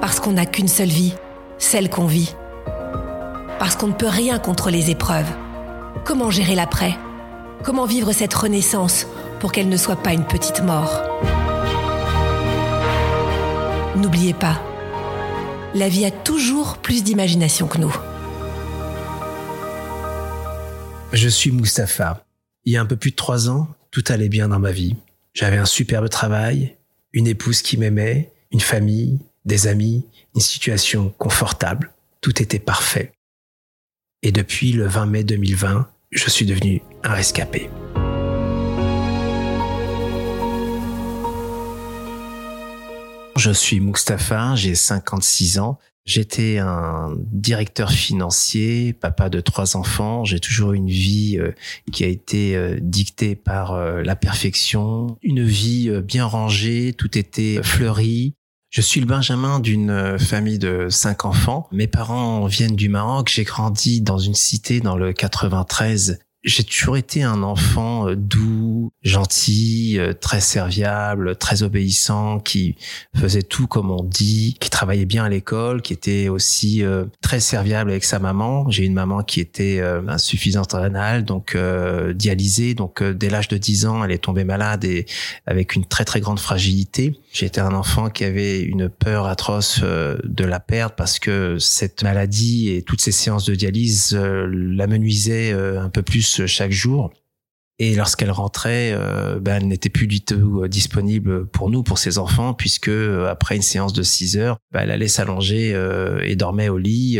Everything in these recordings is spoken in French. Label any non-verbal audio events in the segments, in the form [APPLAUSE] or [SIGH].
Parce qu'on n'a qu'une seule vie, celle qu'on vit. Parce qu'on ne peut rien contre les épreuves. Comment gérer l'après? Comment vivre cette renaissance pour qu'elle ne soit pas une petite mort? N'oubliez pas, la vie a toujours plus d'imagination que nous. Je suis Mustapha. Il y a un peu plus de trois ans, tout allait bien dans ma vie. J'avais un superbe travail, une épouse qui m'aimait, une famille, des amis, une situation confortable. Tout était parfait. Et depuis le 20 mai 2020, je suis devenu un rescapé. Je suis Mustapha, j'ai 56 ans. J'étais un directeur financier, papa de trois enfants. J'ai toujours une vie euh, qui a été euh, dictée par euh, la perfection, une vie bien rangée, tout était fleuri. Je suis le Benjamin d'une famille de cinq enfants. Mes parents viennent du Maroc. J'ai grandi dans une cité dans le 93 j'ai toujours été un enfant euh, doux, gentil, euh, très serviable, très obéissant, qui faisait tout comme on dit, qui travaillait bien à l'école, qui était aussi euh, très serviable avec sa maman. J'ai une maman qui était insuffisante rénale, donc dialysée. Donc dès l'âge de 10 ans, elle est tombée malade et avec une très très grande fragilité. J'étais un enfant qui avait une peur atroce de la perdre parce que cette maladie et toutes ces séances de dialyse l'amenuisaient un peu plus chaque jour. Et lorsqu'elle rentrait, euh, ben, elle n'était plus du tout euh, disponible pour nous, pour ses enfants, puisque euh, après une séance de 6 heures, ben, elle allait s'allonger et dormait au lit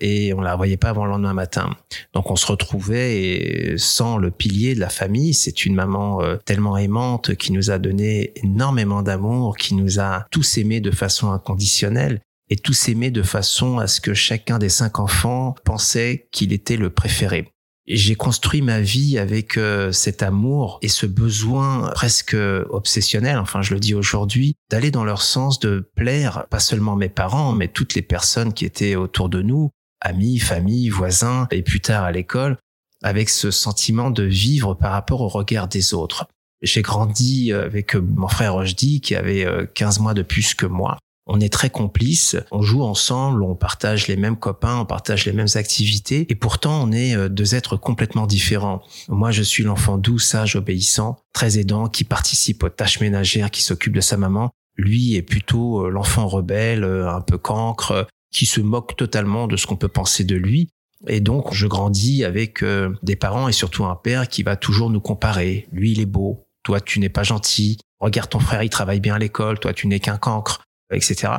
et on la voyait pas avant le lendemain matin. Donc on se retrouvait et sans le pilier de la famille, c'est une maman tellement aimante qui nous a donné énormément d'amour, qui nous a tous aimés de façon inconditionnelle et tous aimés de façon à ce que chacun des cinq enfants pensait qu'il était le préféré j'ai construit ma vie avec euh, cet amour et ce besoin presque obsessionnel, enfin je le dis aujourd'hui, d'aller dans leur sens, de plaire pas seulement mes parents, mais toutes les personnes qui étaient autour de nous, amis, famille, voisins, et plus tard à l'école, avec ce sentiment de vivre par rapport au regard des autres. J'ai grandi avec mon frère Rojdi qui avait 15 euh, mois de plus que moi on est très complices, on joue ensemble, on partage les mêmes copains, on partage les mêmes activités, et pourtant on est euh, deux êtres complètement différents. Moi, je suis l'enfant doux, sage, obéissant, très aidant, qui participe aux tâches ménagères, qui s'occupe de sa maman. Lui est plutôt euh, l'enfant rebelle, euh, un peu cancre, qui se moque totalement de ce qu'on peut penser de lui. Et donc, je grandis avec des parents et surtout un père qui va toujours nous comparer. Lui, il est beau. Toi, tu n'es pas gentil. Regarde ton frère, il travaille bien à l'école. Toi, tu n'es qu'un cancre etc.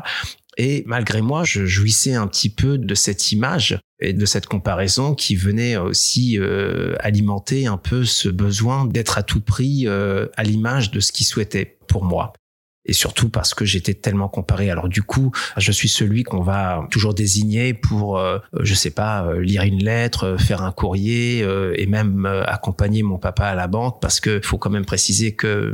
Et malgré moi, je jouissais un petit peu de cette image et de cette comparaison qui venait aussi euh, alimenter un peu ce besoin d'être à tout prix euh, à l'image de ce qu'il souhaitait pour moi et surtout parce que j'étais tellement comparé. Alors du coup, je suis celui qu'on va toujours désigner pour, euh, je sais pas, euh, lire une lettre, euh, faire un courrier et même accompagner mon papa à la banque parce que faut quand même préciser que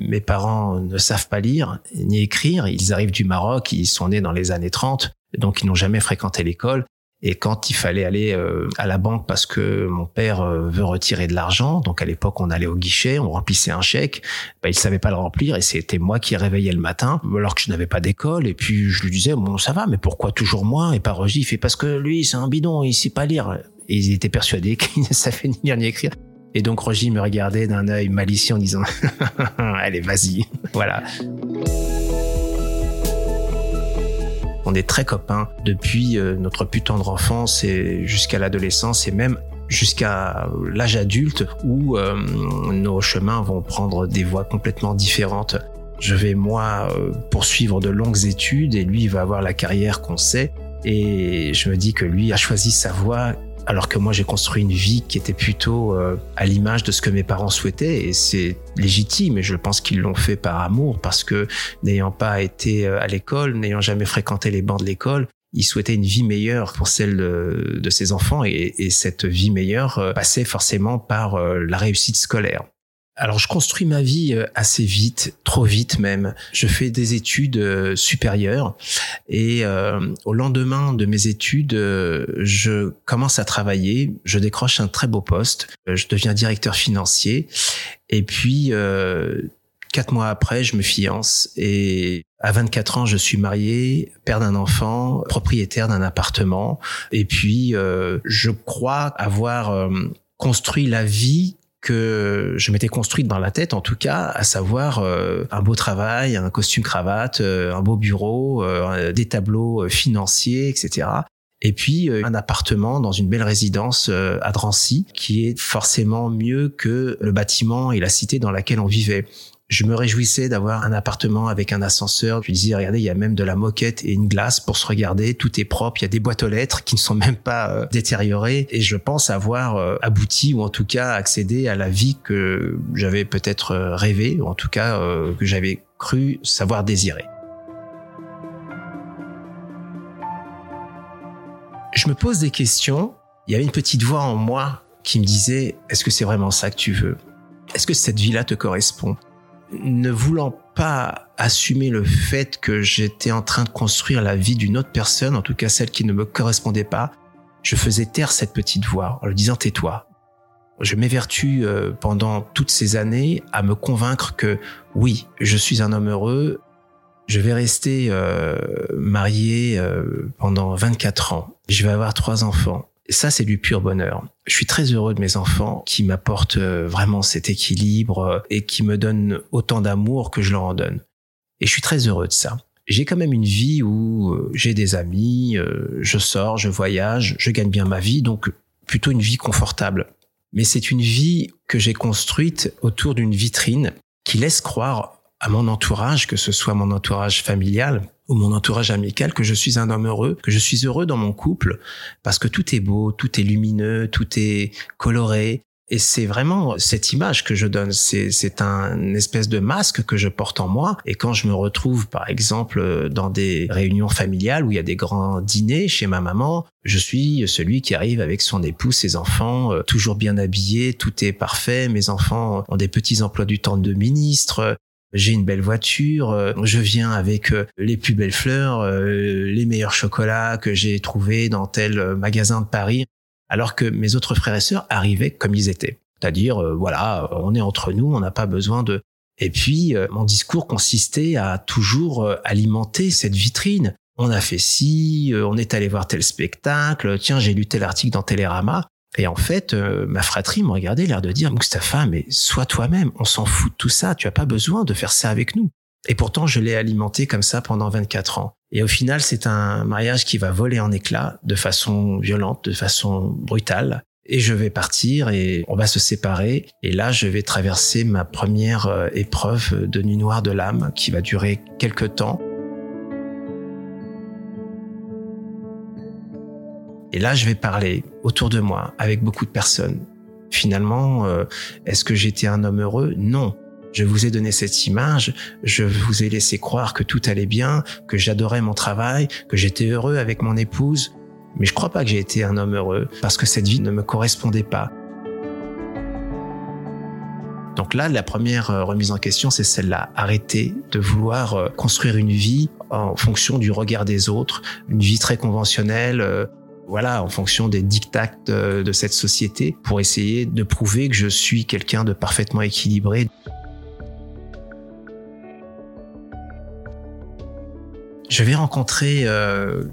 mes parents ne savent pas lire ni écrire. Ils arrivent du Maroc, ils sont nés dans les années 30, donc ils n'ont jamais fréquenté l'école. Et quand il fallait aller euh, à la banque parce que mon père euh, veut retirer de l'argent, donc à l'époque on allait au guichet, on remplissait un chèque, bah, il savait pas le remplir et c'était moi qui réveillais le matin alors que je n'avais pas d'école et puis je lui disais bon ça va mais pourquoi toujours moi et pas Roger? Il fait parce que lui c'est un bidon il sait pas lire et ils étaient persuadés [LAUGHS] qu'il ne savait ni lire ni écrire Et donc Roger me regardait d'un œil malicieux en disant [LAUGHS] Allez, vas-y. [LAUGHS] voilà. On est très copains depuis euh, notre plus tendre enfance et jusqu'à l'adolescence et même jusqu'à l'âge adulte où euh, nos chemins vont prendre des voies complètement différentes. Je vais moi euh, poursuivre de longues études et lui va avoir la carrière qu'on sait et je me dis que lui a choisi sa voie alors que moi j'ai construit une vie qui était plutôt euh, à l'image de ce que mes parents souhaitaient et c'est légitime et je pense qu'ils l'ont fait par amour parce que n'ayant pas été à l'école, n'ayant jamais fréquenté les bancs de l'école, il souhaitait une vie meilleure pour celle de, ses enfants et, cette vie meilleure euh, passait forcément par euh, la réussite scolaire. Alors je construis ma vie euh, assez vite, trop vite même. Je fais des études supérieures et au lendemain de mes études, je commence à travailler, je décroche un très beau poste, je deviens directeur financier et puis Quatre mois après, je me fiance et à 24 ans, je suis marié, père d'un enfant, propriétaire d'un appartement. Et puis, euh, je crois avoir euh, construit la vie que je m'étais construite dans la tête, en tout cas, à savoir euh, un beau travail, un costume cravate, un beau bureau, des tableaux financiers, etc. Et puis un appartement dans une belle résidence à Drancy, qui est forcément mieux que le bâtiment et la cité dans laquelle on vivait. Je me réjouissais d'avoir un appartement avec un ascenseur. Je disais, regardez, il y a même de la moquette et une glace pour se regarder. Tout est propre. Il y a des boîtes aux lettres qui ne sont même pas euh, détériorées. Et je pense avoir euh, abouti ou en tout cas accédé à la vie que j'avais peut-être euh, rêvé ou en tout cas que j'avais cru savoir désirer. Je me pose des questions. Il y avait une petite voix en moi qui me disait, est-ce que c'est vraiment ça que tu veux? Est-ce que cette vie-là te correspond? Ne voulant pas assumer le fait que j'étais en train de construire la vie d'une autre personne, en tout cas celle qui ne me correspondait pas, je faisais taire cette petite voix en lui disant tais-toi. Je m'évertue euh, pendant toutes ces années à me convaincre que oui, je suis un homme heureux, je vais rester euh, marié euh, pendant 24 ans, je vais avoir trois enfants, ça, c'est du pur bonheur. Je suis très heureux de mes enfants qui m'apportent euh, vraiment cet équilibre euh, et qui me donnent autant d'amour que je leur en donne. Et je suis très heureux de ça. J'ai quand même une vie où euh, j'ai des amis, je sors, je voyage, je gagne bien ma vie, donc plutôt une vie confortable. Mais c'est une vie que j'ai construite autour d'une vitrine qui laisse croire à mon entourage, que ce soit mon entourage familial ou mon entourage amical, que je suis un homme heureux, que je suis heureux dans mon couple, parce que tout est beau, tout est lumineux, tout est coloré, et c'est vraiment cette image que je donne. C'est, un espèce de masque que je porte en moi. Et quand je me retrouve, par exemple, dans des réunions familiales où il y a des grands dîners chez ma maman, je suis celui qui arrive avec son époux, ses enfants, euh, toujours bien habillés, tout est parfait. Mes enfants ont des petits emplois du temps de ministre j'ai une belle voiture, euh, je viens avec euh, les plus belles fleurs, euh, les meilleurs chocolats que j'ai trouvés dans tel magasin de Paris, alors que mes autres frères et sœurs arrivaient comme ils étaient. C'est-à-dire, voilà, on est entre nous, on n'a pas besoin de... Et puis, mon discours consistait à toujours alimenter cette vitrine. On a fait ci, on est allé voir tel spectacle, tiens, j'ai lu tel article dans Télérama. Et en fait, euh, ma fratrie m'a regardé, l'air de dire, Mustapha, mais sois toi-même, on s'en fout de tout ça, tu as pas besoin de faire ça avec nous. Et pourtant, je l'ai alimenté comme ça pendant 24 ans. Et au final, c'est un mariage qui va voler en éclats de façon violente, de façon brutale. Et je vais partir et on va se séparer. Et là, je vais traverser ma première euh, épreuve de nuit noire de l'âme qui va durer quelques temps. Et là, je vais parler autour de moi avec beaucoup de personnes. Finalement, euh, est-ce que j'étais un homme heureux? Non. Je vous ai donné cette image, je vous ai laissé croire que tout allait bien, que j'adorais mon travail, que j'étais heureux avec mon épouse. Mais je crois pas que j'ai été un homme heureux parce que cette vie ne me correspondait pas. Donc là, la première euh, remise en question, c'est celle-là. Arrêter de vouloir euh, construire une vie en fonction du regard des autres, une vie très conventionnelle, voilà, en fonction des dictats de, cette société, pour essayer de prouver que je suis quelqu'un de parfaitement équilibré. Je vais rencontrer euh,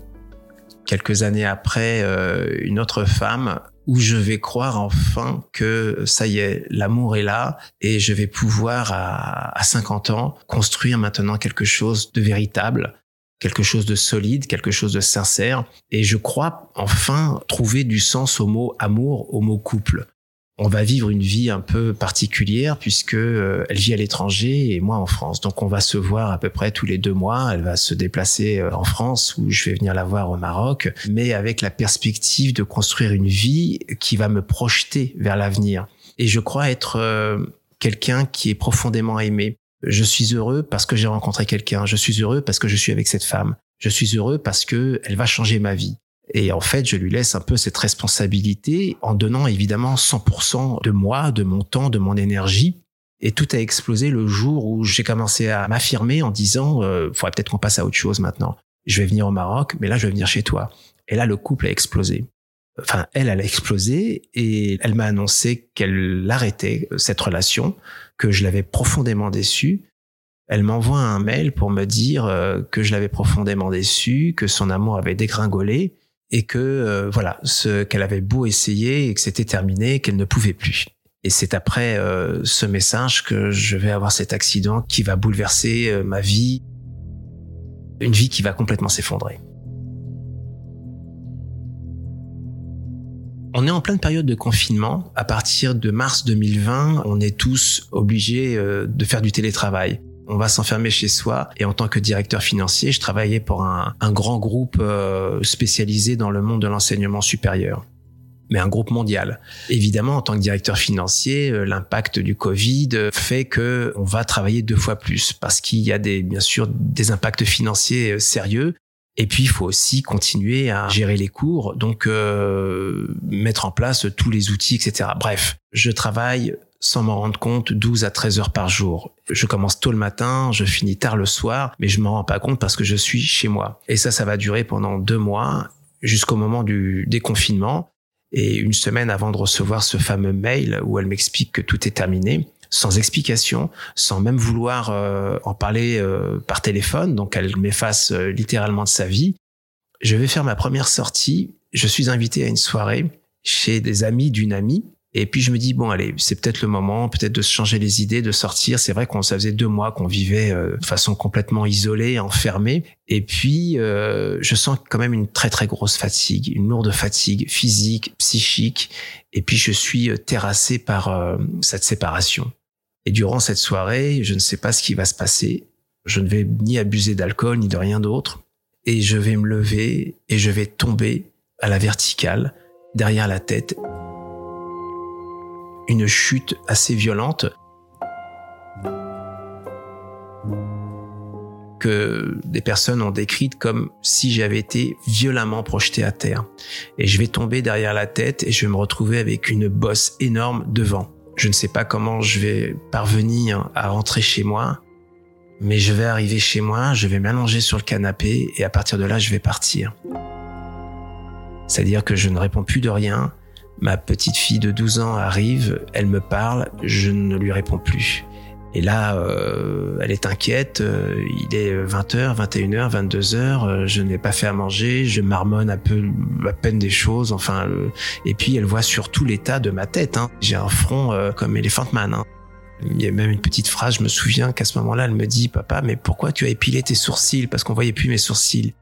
quelques années après euh, une autre femme où je vais croire enfin que ça y est, l'amour est là et je vais pouvoir à, à 50 ans construire maintenant quelque chose de véritable, quelque chose de solide, quelque chose de sincère. Et je crois enfin trouver du sens au mot amour, au mot couple on va vivre une vie un peu particulière puisque euh, elle vit à l'étranger et moi en France. Donc on va se voir à peu près tous les deux mois. Elle va se déplacer euh, en France ou je vais venir la voir au Maroc, mais avec la perspective de construire une vie qui va me projeter vers l'avenir. Et je crois être euh, quelqu'un qui est profondément aimé. Je suis heureux parce que j'ai rencontré quelqu'un. Je suis heureux parce que je suis avec cette femme. Je suis heureux parce que elle va changer ma vie. Et en fait, je lui laisse un peu cette responsabilité en donnant évidemment 100% de moi, de mon temps, de mon énergie. Et tout a explosé le jour où j'ai commencé à m'affirmer en disant, euh, faudrait peut-être qu'on passe à autre chose maintenant. Je vais venir au Maroc, mais là, je vais venir chez toi. Et là, le couple a explosé. Enfin, elle, elle a explosé et elle m'a annoncé qu'elle arrêtait cette relation, que je l'avais profondément déçue. Elle m'envoie un mail pour me dire euh, que je l'avais profondément déçue, que son amour avait dégringolé et que euh, voilà, ce qu'elle avait beau essayer et que c'était terminé, qu'elle ne pouvait plus. Et c'est après euh, ce message que je vais avoir cet accident qui va bouleverser euh, ma vie, une vie qui va complètement s'effondrer. On est en pleine période de confinement. À partir de mars 2020, on est tous obligés de faire du télétravail. On va s'enfermer chez soi et en tant que directeur financier, je travaillais pour un, grand groupe euh, spécialisé dans le monde de l'enseignement supérieur mais un groupe mondial. Évidemment, en tant que directeur financier, euh, l'impact du Covid fait que on va travailler deux fois plus parce qu'il y a des, bien sûr, des impacts financiers euh, sérieux. Et puis, il faut aussi continuer à gérer les cours, donc mettre en place tous les outils, etc. Bref, je travaille sans m'en rendre compte 12 à 13 heures par jour. Je commence tôt le matin, je finis tard le soir, mais je m'en rends pas compte parce que je suis chez moi. Et ça, ça va durer pendant deux mois jusqu'au moment du déconfinement. Et une semaine avant de recevoir ce fameux mail où elle m'explique que tout est terminé, sans explication, sans même vouloir euh, en parler euh, par téléphone, donc elle m'efface euh, littéralement de sa vie. Je vais faire ma première sortie. Je suis invité à une soirée chez des amis d'une amie et puis je me dis bon allez, c'est peut-être le moment, peut-être de se changer les idées, de sortir. C'est vrai qu'on ça faisait deux mois qu'on vivait euh, de façon complètement isolée, enfermée. Et puis euh, je sens quand même une très très grosse fatigue, une lourde fatigue physique, psychique. Et puis je suis euh, terrassé par cette séparation. Et durant cette soirée, je ne sais pas ce qui va se passer. Je ne vais ni abuser d'alcool ni de rien d'autre. Et je vais me lever et je vais tomber à la verticale derrière la tête une chute assez violente que des personnes ont décrite comme si j'avais été violemment projeté à terre. Et je vais tomber derrière la tête et je vais me retrouver avec une bosse énorme devant. Je ne sais pas comment je vais parvenir à rentrer chez moi, mais je vais arriver chez moi, je vais m'allonger sur le canapé et à partir de là, je vais partir. C'est-à-dire que je ne réponds plus de rien, Ma petite fille de 12 ans arrive, elle me parle, je ne lui réponds plus. Et là, euh, elle est inquiète, euh, il est 20h, 21h, 22h, je n'ai pas fait à manger, je marmonne un peu à peine des choses, enfin, euh, et puis elle voit surtout l'état de ma tête. Hein. J'ai un front comme Elephant Man. Hein. Il y a même une petite phrase, je me souviens qu'à ce moment-là, elle me dit, papa, mais pourquoi tu as épilé tes sourcils? Parce qu'on voyait plus mes sourcils.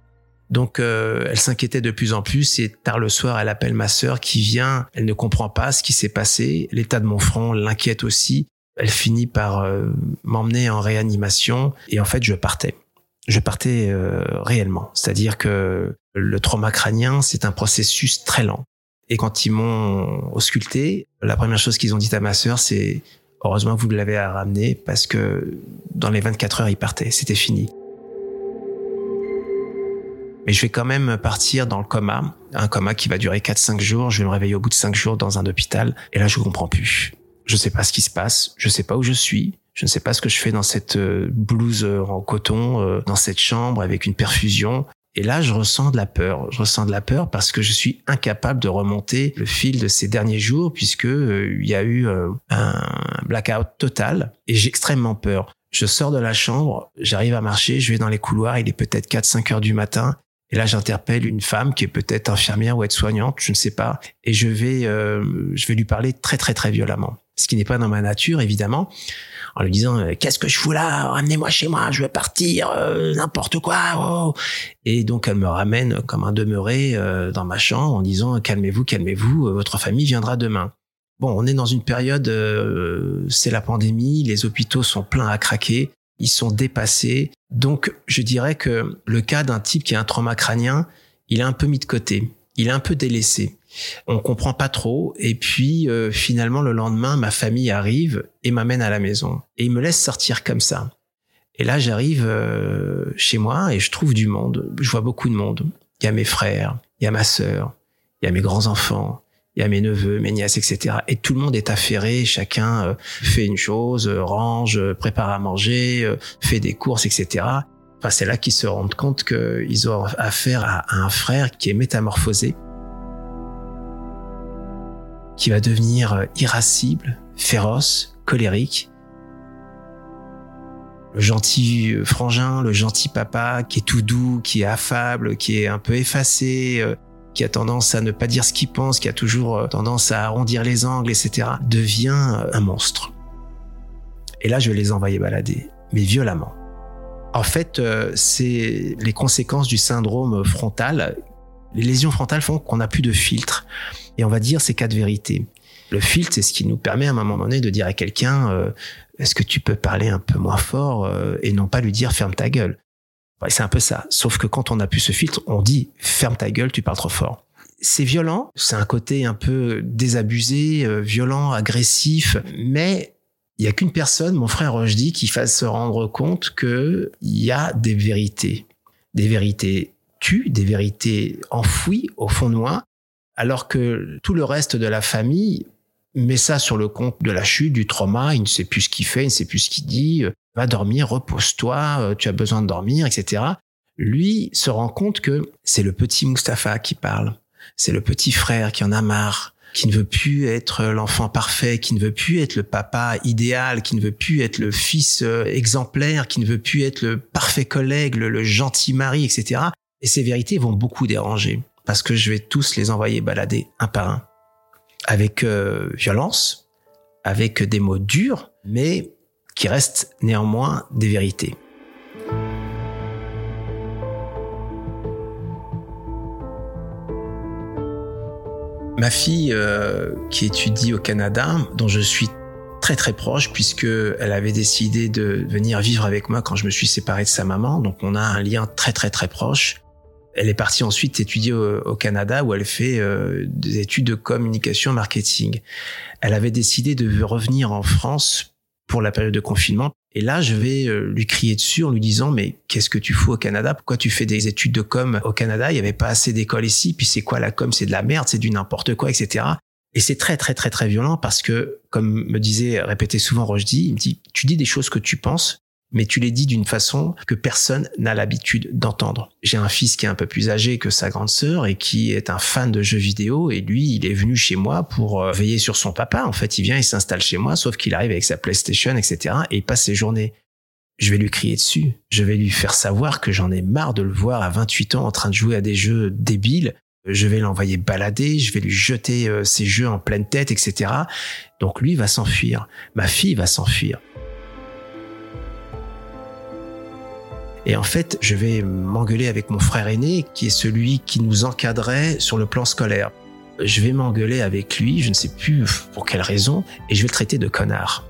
Donc euh, elle s'inquiétait de plus en plus et tard le soir, elle appelle ma sœur qui vient. Elle ne comprend pas ce qui s'est passé. L'état de mon front l'inquiète aussi. Elle finit par euh, m'emmener en réanimation et en fait je partais. Je partais euh, réellement. C'est-à-dire que le trauma crânien, c'est un processus très lent. Et quand ils m'ont ausculté, la première chose qu'ils ont dit à ma sœur, c'est heureusement que vous l'avez ramené parce que dans les 24 heures, il partait. C'était fini. Mais je vais quand même partir dans le coma, un coma qui va durer 4-5 jours. Je vais me réveiller au bout de 5 jours dans un hôpital. Et là, je comprends plus. Je sais pas ce qui se passe. Je sais pas où je suis. Je ne sais pas ce que je fais dans cette euh, blouse euh, en coton, euh, dans cette chambre avec une perfusion. Et là, je ressens de la peur. Je ressens de la peur parce que je suis incapable de remonter le fil de ces derniers jours puisque il y a eu un blackout total et j'ai extrêmement peur. Je sors de la chambre, j'arrive à marcher, je vais dans les couloirs, il est peut-être 4-5 heures du matin Et là, j'interpelle une femme qui est peut-être infirmière ou aide-soignante, je ne sais pas, et je vais, euh, je vais lui parler très très très violemment. Ce qui n'est pas dans ma nature, évidemment, en lui disant euh, qu'est-ce que je fous là Ramenez-moi chez moi, je veux partir, euh, n'importe quoi. Oh. Et donc elle me ramène comme un demeuré dans ma chambre en disant calmez-vous, calmez-vous, votre famille viendra demain. Bon, on est dans une période, c'est la pandémie, les hôpitaux sont pleins à craquer ils sont dépassés. Donc, je dirais que le cas d'un type qui a un trauma crânien, il est un peu mis de côté, il est un peu délaissé. On comprend pas trop. Et puis, euh, finalement, le lendemain, ma famille arrive et m'amène à la maison. Et il me laisse sortir comme ça. Et là, j'arrive euh, chez moi et je trouve du monde. Je vois beaucoup de monde. Il y a mes frères, il y a ma sœur, il y a mes grands-enfants, il y a mes neveux, mes nièces, etc. Et tout le monde est affairé, chacun euh, fait une chose, euh, range, euh, prépare à manger, fait des courses, etc. Enfin, c'est là qu'ils se rendent compte qu'ils ont affaire à un frère qui est métamorphosé, qui va devenir irascible, féroce, colérique. Le gentil frangin, le gentil papa qui est tout doux, qui est affable, qui est un peu effacé, qui a tendance à ne pas dire ce qu'il pense, qui a toujours euh, tendance à arrondir les angles, etc., devient euh, un monstre. Et là, je les envoyer balader, mais violemment. En fait, euh, c'est les conséquences du syndrome frontal. Les lésions frontales font qu'on n'a plus de filtre. Et on va dire ces quatre vérités. Le filtre, c'est ce qui nous permet à un moment donné de dire à quelqu'un, est-ce que tu peux parler un peu moins fort et non pas lui dire ferme ta gueule c'est un peu ça. Sauf que quand on a plus ce filtre, on dit ferme ta gueule, tu parles trop fort. C'est violent, c'est un côté un peu désabusé, euh, violent, agressif, mais il y a qu'une personne, mon frère Rochdi, qui fasse se rendre compte que il y a des vérités, des vérités tues, des vérités enfouies au fond de moi, alors que tout le reste de la famille met ça sur le compte de la chute, du trauma, il ne sait plus ce qu'il fait, il ne sait plus ce qu'il dit, va dormir, repose-toi, euh, tu as besoin de dormir, etc. Lui se rend compte que c'est le petit Mustapha qui parle, c'est le petit frère qui en a marre, qui ne veut plus être l'enfant parfait, qui ne veut plus être le papa idéal, qui ne veut plus être le fils euh, exemplaire, qui ne veut plus être le parfait collègue, le, gentil mari, etc. Et ces vérités vont beaucoup déranger, parce que je vais tous les envoyer balader un par un, avec euh, violence, avec des mots durs, mais qui restent néanmoins des vérités. Ma fille euh, qui étudie au Canada, dont je suis très très proche puisque elle avait décidé de venir vivre avec moi quand je me suis séparé de sa maman, donc on a un lien très très très proche. Elle est partie ensuite étudier au, Canada où elle fait euh, des études de communication marketing. Elle avait décidé de revenir en France pour la période de confinement. Et là, je vais euh, lui crier dessus en lui disant, mais qu'est-ce que tu fous au Canada? Pourquoi tu fais des études de com au Canada? Il n'y avait pas assez d'écoles ici. Puis c'est quoi la com? C'est de la merde, c'est du n'importe quoi, etc. Et c'est très, très, très, très violent parce que, comme me disait, répétait souvent Rochdy, il me dit, tu dis des choses que tu penses, mais tu les dis d'une façon que personne n'a l'habitude d'entendre. J'ai un fils qui est un peu plus âgé que sa grande sœur et qui est un fan de jeux vidéo et lui, il est venu chez moi pour euh, veiller sur son papa. En fait, il vient, il s'installe chez moi, sauf qu'il arrive avec sa PlayStation, etc. et il passe ses journées. Je vais lui crier dessus. Je vais lui faire savoir que j'en ai marre de le voir à 28 ans en train de jouer à des jeux débiles. Je vais l'envoyer balader, je vais lui jeter euh, ses jeux en pleine tête, etc. Donc lui va s'enfuir. Ma fille va s'enfuir. Et en fait, je vais m'engueuler avec mon frère aîné, qui est celui qui nous encadrait sur le plan scolaire. Je vais m'engueuler avec lui, je ne sais plus pour quelle raison, et je vais le traiter de connard.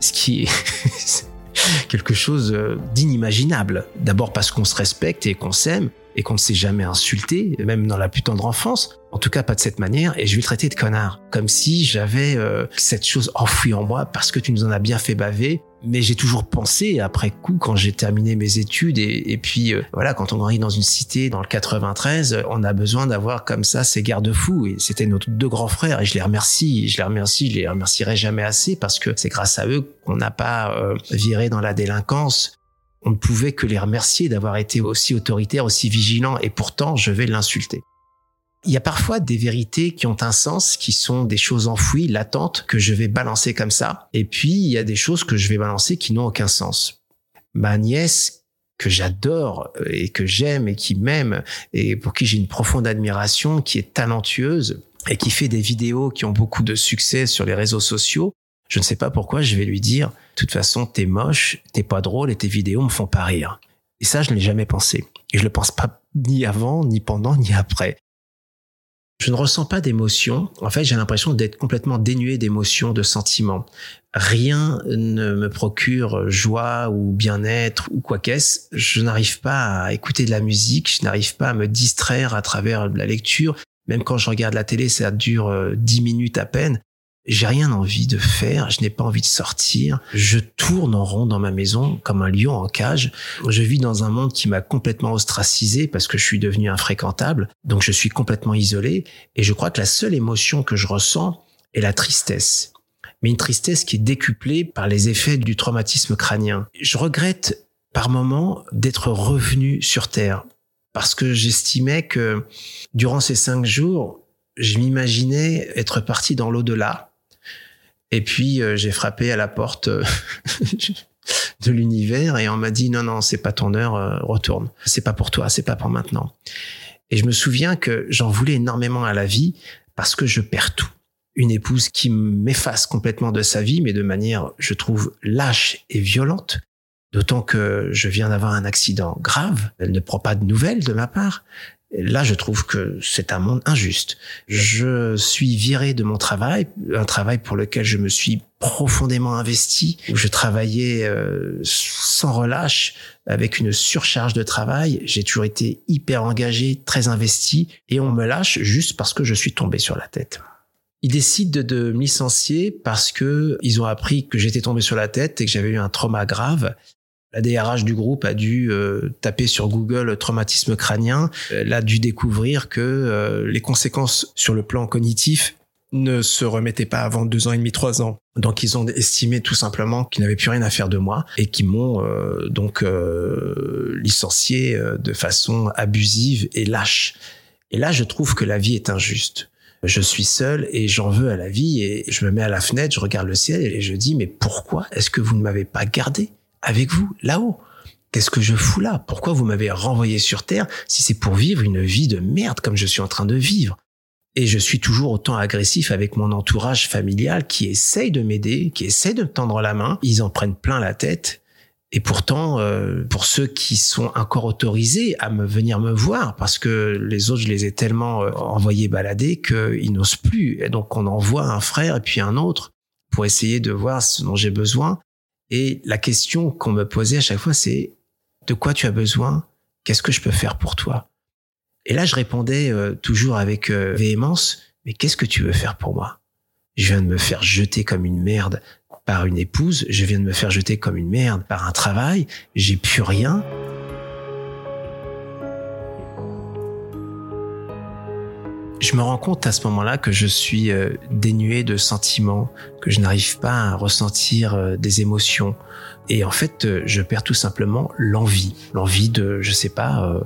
Ce qui est [LAUGHS] quelque chose d'inimaginable. D'abord parce qu'on se respecte et qu'on s'aime, et qu'on ne s'est jamais insulté, même dans la plus tendre enfance. En tout cas, pas de cette manière. Et je vais le traiter de connard, comme si j'avais euh, cette chose enfouie en moi parce que tu nous en as bien fait baver. Mais j'ai toujours pensé, après coup, quand j'ai terminé mes études, et, puis euh, voilà, quand on grandit dans une cité, dans le 93, on a besoin d'avoir comme ça ces garde-fous. Et c'était nos deux grands frères, et je les remercie, je les remercie, je les remercierai jamais assez, parce que c'est grâce à eux qu'on n'a pas euh, viré dans la délinquance, on ne pouvait que les remercier d'avoir été aussi autoritaires, aussi vigilants, et pourtant je vais l'insulter. Il y a parfois des vérités qui ont un sens, qui sont des choses enfouies, latentes, que je vais balancer comme ça. Et puis, il y a des choses que je vais balancer qui n'ont aucun sens. Ma nièce, que j'adore et que j'aime et qui m'aime et pour qui j'ai une profonde admiration, qui est talentueuse et qui fait des vidéos qui ont beaucoup de succès sur les réseaux sociaux, je ne sais pas pourquoi je vais lui dire, de toute façon, t'es moche, t'es pas drôle et tes vidéos me font pas rire. Et ça, je ne l'ai jamais pensé. Et je le pense pas ni avant, ni pendant, ni après. Je ne ressens pas d'émotion. En fait, j'ai l'impression d'être complètement dénué d'émotions, de sentiments. Rien ne me procure joie ou bien-être ou quoi qu'est-ce. Je n'arrive pas à écouter de la musique, je n'arrive pas à me distraire à travers la lecture. Même quand je regarde la télé, ça dure euh, dix minutes à peine j'ai rien envie de faire, je n'ai pas envie de sortir. Je tourne en rond dans ma maison comme un lion en cage. Je vis dans un monde qui m'a complètement ostracisé parce que je suis devenu infréquentable. Donc je suis complètement isolé et je crois que la seule émotion que je ressens est la tristesse. Mais une tristesse qui est décuplée par les effets du traumatisme crânien. Je regrette par moments d'être revenu sur Terre parce que j'estimais que durant ces cinq jours, je m'imaginais être parti dans l'au-delà et puis euh, j'ai frappé à la porte euh, [LAUGHS] de l'univers et on m'a dit non non c'est pas ton heure, euh, retourne. C'est pas pour toi, c'est pas pour maintenant. Et je me souviens que j'en voulais énormément à la vie parce que je perds tout. Une épouse qui m'efface complètement de sa vie, mais de manière, je trouve, lâche et violente. D'autant que je viens d'avoir un accident grave. Elle ne prend pas de nouvelles de ma part. Là, je trouve que c'est un monde injuste. Je suis viré de mon travail, un travail pour lequel je me suis profondément investi, où je travaillais euh, sans relâche, avec une surcharge de travail. J'ai toujours été hyper engagé, très investi, et on me lâche juste parce que je suis tombé sur la tête. Ils décident de, me licencier parce que ils ont appris que j'étais tombé sur la tête et que j'avais eu un trauma grave la DRH du groupe a dû euh, taper sur Google traumatisme crânien. Elle a dû découvrir que euh, les conséquences sur le plan cognitif ne se remettaient pas avant deux ans et demi, trois ans. Donc ils ont estimé tout simplement qu'ils n'avaient plus rien à faire de moi et qui m'ont euh, donc licencié de façon abusive et lâche. Et là, je trouve que la vie est injuste. Je suis seul et j'en veux à la vie et je me mets à la fenêtre, je regarde le ciel et je dis mais pourquoi est-ce que vous ne m'avez pas gardé? Avec vous, là-haut. Qu'est-ce que je fous là? Pourquoi vous m'avez renvoyé sur Terre si c'est pour vivre une vie de merde comme je suis en train de vivre? Et je suis toujours autant agressif avec mon entourage familial qui essaye de m'aider, qui essaye de me tendre la main. Ils en prennent plein la tête. Et pourtant, euh, pour ceux qui sont encore autorisés à me venir me voir, parce que les autres, je les ai tellement euh, envoyés balader qu'ils n'osent plus. Et donc, on envoie un frère et puis un autre pour essayer de voir ce dont j'ai besoin. Et la question qu'on me posait à chaque fois, c'est de quoi tu as besoin? Qu'est-ce que je peux faire pour toi? Et là, je répondais euh, toujours avec euh, véhémence, mais qu'est-ce que tu veux faire pour moi? Je viens de me faire jeter comme une merde par une épouse, je viens de me faire jeter comme une merde par un travail, j'ai plus rien. Je me rends compte à ce moment-là que je suis euh, dénué de sentiments, que je n'arrive pas à ressentir euh, des émotions. Et en fait, euh, je perds tout simplement l'envie. L'envie de, je sais pas,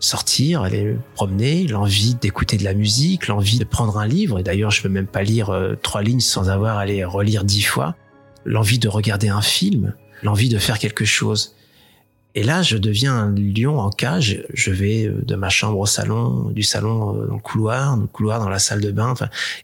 sortir, aller me promener, l'envie d'écouter de la musique, l'envie de prendre un livre. Et d'ailleurs, je peux même pas lire trois lignes sans avoir à les relire dix fois. L'envie de regarder un film, l'envie de faire quelque chose. Et là, je deviens un lion en cage. Je vais euh, de ma chambre au salon, du salon euh, dans le couloir, le couloir dans la salle de bain,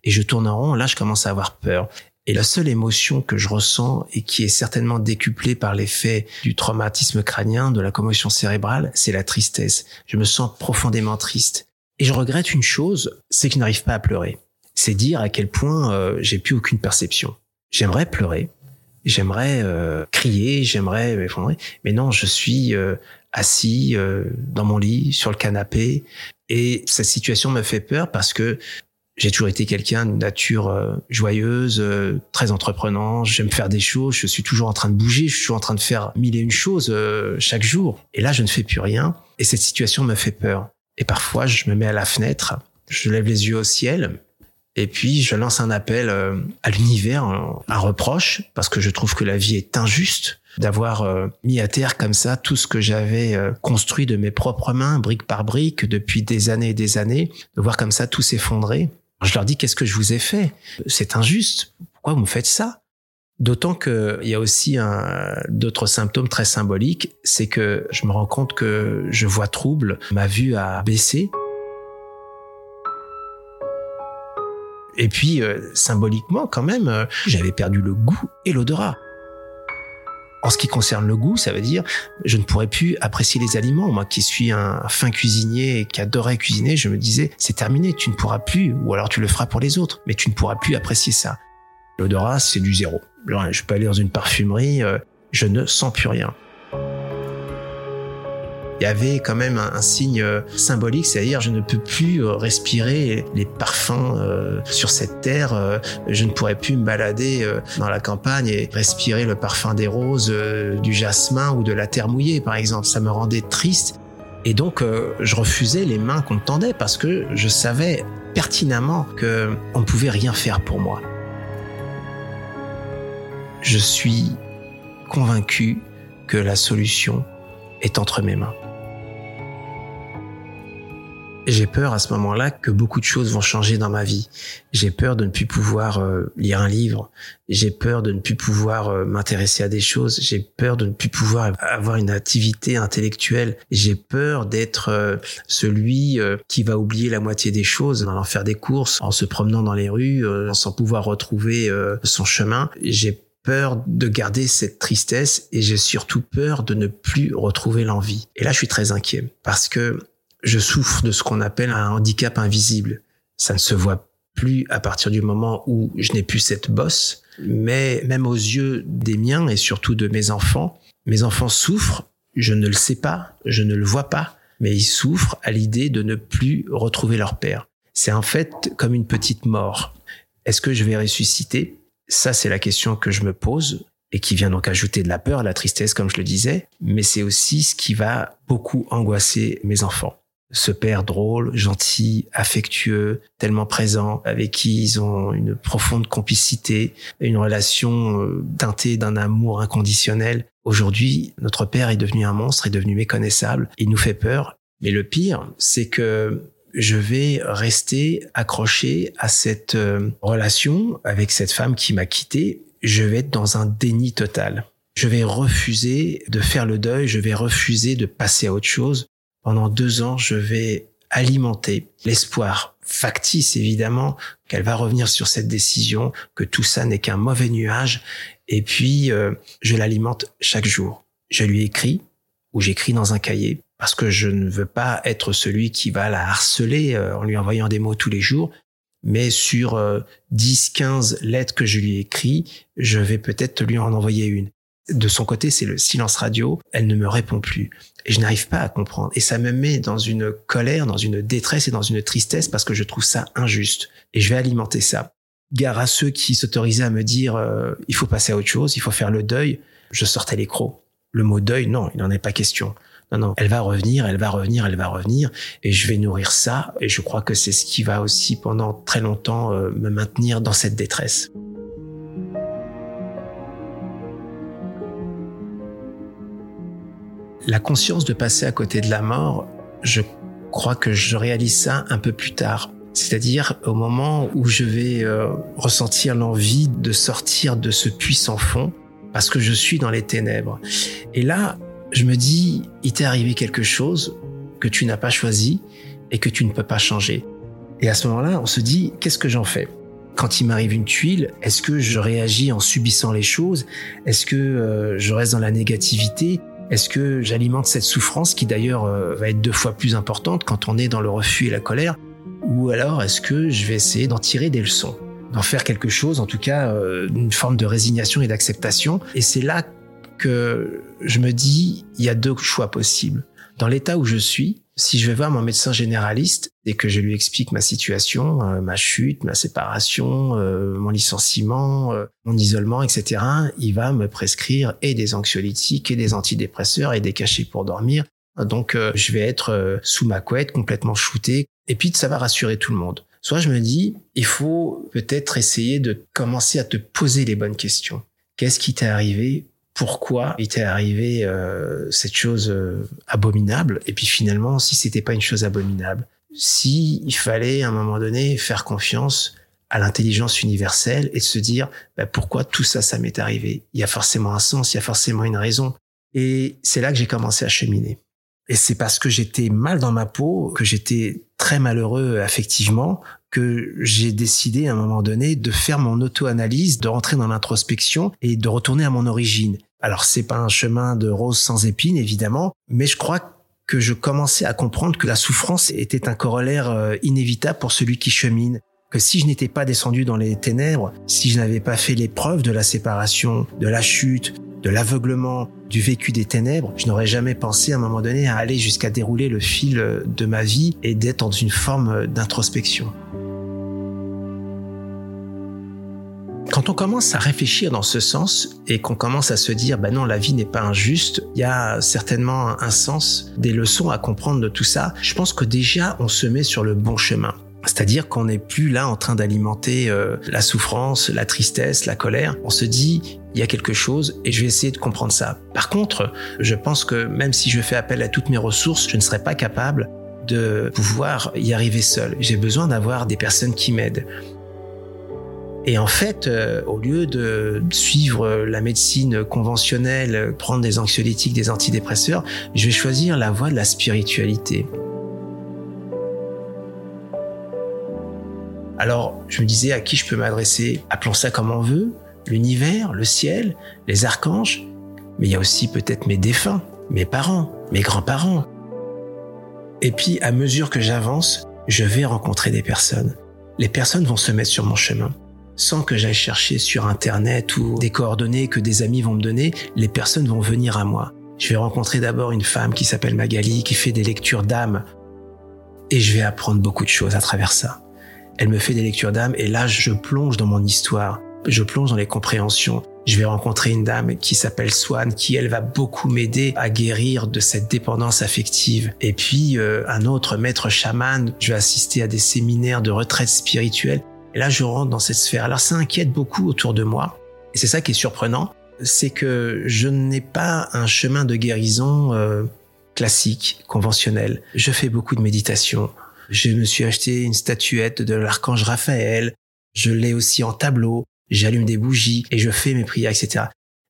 et je tourne en rond. Là, je commence à avoir peur. Et la seule émotion que je ressens et qui est certainement décuplée par l'effet du traumatisme crânien, de la commotion cérébrale, c'est la tristesse. Je me sens profondément triste. Et je regrette une chose, c'est que je n'arrive pas à pleurer. C'est dire à quel point euh, j'ai plus aucune perception. J'aimerais pleurer, j'aimerais euh, crier, j'aimerais m'effondrer, mais non, je suis euh, assis euh, dans mon lit, sur le canapé, et cette situation me fait peur parce que j'ai toujours été quelqu'un de nature joyeuse, très entreprenant, j'aime faire des choses, je suis toujours en train de bouger, je suis en train de faire mille et une choses chaque jour. Et là, je ne fais plus rien, et cette situation me fait peur. Et parfois, je me mets à la fenêtre, je lève les yeux au ciel, et puis, je lance un appel euh, à l'univers, un reproche, parce que je trouve que la vie est injuste d'avoir euh, mis à terre comme ça tout ce que j'avais euh, construit de mes propres mains, brique par brique, depuis des années et des années, de voir comme ça tout s'effondrer. Je leur dis, qu'est-ce que je vous ai fait? C'est injuste. Pourquoi vous me faites ça? D'autant qu'il y a aussi d'autres symptômes très symboliques, c'est que je me rends compte que je vois trouble, ma vue a baissé. Et puis, euh, symboliquement, quand même, euh, j'avais perdu le goût et l'odorat. En ce qui concerne le goût, ça veut dire je ne pourrais plus apprécier les aliments. Moi qui suis un fin cuisinier et qui adorais cuisiner, je me disais c'est terminé, tu ne pourras plus, ou alors tu le feras pour les autres, mais tu ne pourras plus apprécier ça. L'odorat, c'est du zéro. Je peux aller dans une parfumerie, euh, je ne sens plus rien il y avait quand même un, signe euh, symbolique, c'est-à-dire je ne peux plus euh, respirer les parfums euh, sur cette terre, je ne pourrais plus me balader dans la campagne et respirer le parfum des roses, du jasmin ou de la terre mouillée par exemple. Ça me rendait triste et donc je refusais les mains qu'on me tendait parce que je savais pertinemment que on ne pouvait rien faire pour moi. Je suis convaincu que la solution est entre mes mains. J'ai peur à ce moment-là que beaucoup de choses vont changer dans ma vie. J'ai peur de ne plus pouvoir euh, lire un livre. J'ai peur de ne plus pouvoir euh, m'intéresser à des choses. J'ai peur de ne plus pouvoir avoir une activité intellectuelle. J'ai peur d'être euh, celui qui va oublier la moitié des choses en allant faire des courses, en se promenant dans les rues, sans pouvoir retrouver son chemin. J'ai peur de garder cette tristesse et j'ai surtout peur de ne plus retrouver l'envie. Et là, je suis très inquiet parce que je souffre de ce qu'on appelle un handicap invisible. Ça ne se voit plus à partir du moment où je n'ai plus cette bosse, mais même aux yeux des miens et surtout de mes enfants, mes enfants souffrent, je ne le sais pas, je ne le vois pas, mais ils souffrent à l'idée de ne plus retrouver leur père. C'est en fait comme une petite mort. Est-ce que je vais ressusciter? Ça, c'est la question que je me pose et qui vient donc ajouter de la peur, de la tristesse, comme je le disais, mais c'est aussi ce qui va beaucoup angoisser mes enfants ce père drôle, gentil, affectueux, tellement présent, avec qui ils ont une profonde complicité, une relation euh, teintée d'un amour inconditionnel. Aujourd'hui, notre père est devenu un monstre, est devenu méconnaissable, il nous fait peur. Mais le pire, c'est que je vais rester accroché à cette euh, relation avec cette femme qui m'a quitté. Je vais être dans un déni total. Je vais refuser de faire le deuil, je vais refuser de passer à autre chose pendant deux ans, je vais alimenter l'espoir factice évidemment qu'elle va revenir sur cette décision, que tout ça n'est qu'un mauvais nuage. Et puis, euh, je l'alimente chaque jour. Je lui écris ou j'écris dans un cahier parce que je ne veux pas être celui qui va la harceler euh, en lui envoyant des mots tous les jours. Mais sur euh, 10, 15 lettres que je lui écris, je vais peut-être lui en envoyer une de son côté, c'est le silence radio. Elle ne me répond plus. Et je n'arrive pas à comprendre. Et ça me met dans une colère, dans une détresse et dans une tristesse parce que je trouve ça injuste. Et je vais alimenter ça. Gare à ceux qui s'autorisaient à me dire euh, il faut passer à autre chose, il faut faire le deuil. Je sortais les. Le mot deuil, non, il n'en est pas question. Non, non, elle va revenir, elle va revenir, elle va revenir, et je vais nourrir ça. Et je crois que c'est ce qui va aussi pendant très longtemps euh, me maintenir dans cette détresse. La conscience de passer à côté de la mort, je crois que je réalise ça un peu plus tard. C'est-à-dire au moment où je vais euh, ressentir l'envie de sortir de ce puissant fond parce que je suis dans les ténèbres. Et là, je me dis, il t'est arrivé quelque chose que tu n'as pas choisi et que tu ne peux pas changer. Et à ce moment-là, on se dit, qu'est-ce que j'en fais? Quand il m'arrive une tuile, est-ce que je réagis en subissant les choses? Est-ce que euh, je reste dans la négativité? Est-ce que j'alimente cette souffrance qui d'ailleurs euh, va être deux fois plus importante quand on est dans le refus et la colère? Ou alors est-ce que je vais essayer d'en tirer des leçons? D'en faire quelque chose, en tout cas euh, une forme de résignation et d'acceptation. Et c'est là que je me dis, il y a deux choix possibles. Dans l'état où je suis, si je vais voir mon médecin généraliste et que je lui explique ma situation, euh, ma chute, ma séparation, euh, mon licenciement, euh, mon isolement, etc., il va me prescrire et des anxiolytiques et des antidépresseurs et des cachets pour dormir. Donc je vais être sous ma couette, complètement shooté. Et puis ça va rassurer tout le monde. Soit je me dis, il faut peut-être essayer de commencer à te poser les bonnes questions. Qu'est-ce qui t'est arrivé pourquoi il t'est arrivé euh, cette chose euh, abominable et puis finalement si c'était pas une chose abominable si il fallait à un moment donné faire confiance à l'intelligence universelle et de se dire bah, pourquoi tout ça, ça m'est arrivé? Il y a forcément un sens, il y a forcément une raison. Et c'est là que j'ai commencé à cheminer. Et c'est parce que j'étais mal dans ma peau, que j'étais très malheureux affectivement, que j'ai décidé à un moment donné de faire mon auto-analyse, de rentrer dans l'introspection et de retourner à mon origine. Alors c'est pas un chemin de rose sans épines évidemment, mais je crois que je commençais à comprendre que la souffrance était un corollaire euh, inévitable pour celui qui chemine que si je n'étais pas descendu dans les ténèbres, si je n'avais pas fait l'épreuve de la séparation, de la chute, de l'aveuglement, du vécu des ténèbres, je n'aurais jamais pensé à un moment donné à aller jusqu'à dérouler le fil euh, de ma vie et d'être dans une forme euh, d'introspection. Quand on commence à réfléchir dans ce sens et qu'on commence à se dire, bah non, la vie n'est pas injuste, il y a certainement un sens, des leçons à comprendre de tout ça, je pense que déjà on se met sur le bon chemin. C'est-à-dire qu'on n'est plus là en train d'alimenter euh, la souffrance, la tristesse, la colère. On se dit, il y a quelque chose et je vais essayer de comprendre ça. Par contre, je pense que même si je fais appel à toutes mes ressources, je ne serai pas capable de pouvoir y arriver seul. J'ai besoin d'avoir des personnes qui m'aident. Et en fait, euh, au lieu de suivre la médecine conventionnelle, prendre des anxiolytiques, des antidépresseurs, je vais choisir la voie de la spiritualité. Alors, je me disais à qui je peux m'adresser? Appelons ça comme on veut, l'univers, le ciel, les archanges, mais il y a aussi peut-être mes défunts, mes parents, mes grands-parents. Et puis, à mesure que j'avance, je vais rencontrer des personnes. Les personnes vont se mettre sur mon chemin. Sans que j'aille chercher sur Internet ou des coordonnées que des amis vont me donner, les personnes vont venir à moi. Je vais rencontrer d'abord une femme qui s'appelle Magali, qui fait des lectures d'âme. Et je vais apprendre beaucoup de choses à travers ça. Elle me fait des lectures d'âme et là, je plonge dans mon histoire. Je plonge dans les compréhensions. Je vais rencontrer une dame qui s'appelle Swan, qui elle va beaucoup m'aider à guérir de cette dépendance affective. Et puis euh, un autre maître chaman, je vais assister à des séminaires de retraite spirituelle. Et là, je rentre dans cette sphère. Alors ça inquiète beaucoup autour de moi. Et c'est ça qui est surprenant, c'est que je n'ai pas un chemin de guérison euh, classique, conventionnel. Je fais beaucoup de méditation. Je me suis acheté une statuette de l'archange Raphaël. Je l'ai aussi en tableau. J'allume des bougies et je fais mes prières, etc.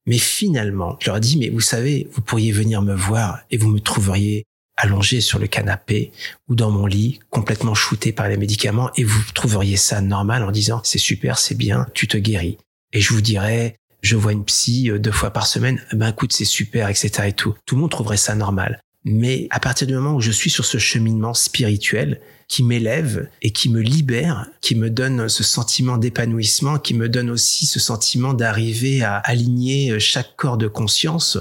Mais finalement, je leur dis, mais vous savez, vous pourriez venir me voir et vous me trouveriez allongé sur le canapé ou dans mon lit, complètement shooté par les médicaments et vous trouveriez ça normal en disant, c'est super, c'est bien, tu te guéris. Et je vous dirais, je vois une psy euh, deux fois par semaine, ben écoute, c'est super, etc. et tout. Tout le monde trouverait ça normal. Mais à partir du moment où je suis sur ce cheminement spirituel qui m'élève et qui me libère, qui me donne ce sentiment d'épanouissement, qui me donne aussi ce sentiment d'arriver à aligner chaque corps de conscience,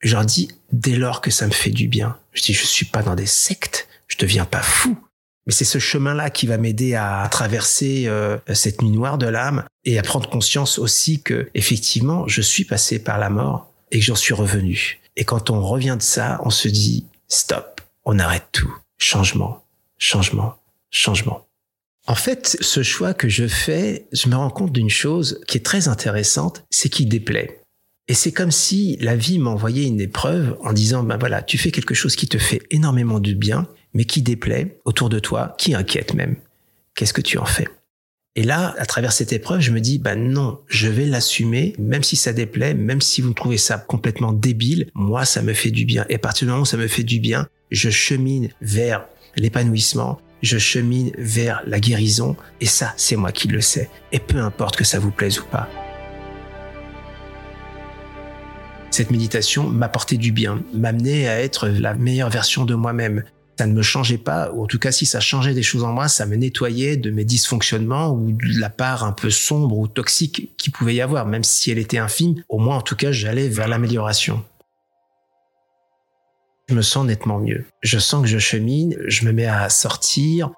je leur dis, dès lors que ça me fait du bien, je dis, je suis pas dans des sectes, je deviens pas fou. Mais c'est ce chemin-là qui va m'aider à traverser euh, cette nuit noire de l'âme et à prendre conscience aussi que, effectivement, je suis passé par la mort et que j'en suis revenu. Et quand on revient de ça, on se dit, stop, on arrête tout. Changement, changement, changement. En fait, ce choix que je fais, je me rends compte d'une chose qui est très intéressante, c'est qu'il déplaît. Et c'est comme si la vie m'envoyait une épreuve en disant, ben voilà, tu fais quelque chose qui te fait énormément de bien, mais qui déplaît autour de toi, qui inquiète même. Qu'est-ce que tu en fais? Et là, à travers cette épreuve, je me dis, bah non, je vais l'assumer, même si ça déplaît, même si vous trouvez ça complètement débile, moi, ça me fait du bien. Et à partir du moment où ça me fait du bien, je chemine vers l'épanouissement, je chemine vers la guérison, et ça, c'est moi qui le sais. Et peu importe que ça vous plaise ou pas. Cette méditation m'apportait du bien, m'amenait à être la meilleure version de moi-même, ça ne me changeait pas, ou en tout cas si ça changeait des choses en moi, ça me nettoyait de mes dysfonctionnements ou de la part un peu sombre ou toxique qui pouvait y avoir, même si elle était infime, au moins en tout cas j'allais vers l'amélioration. Je me sens nettement mieux. Je sens que je chemine, je me mets à sortir,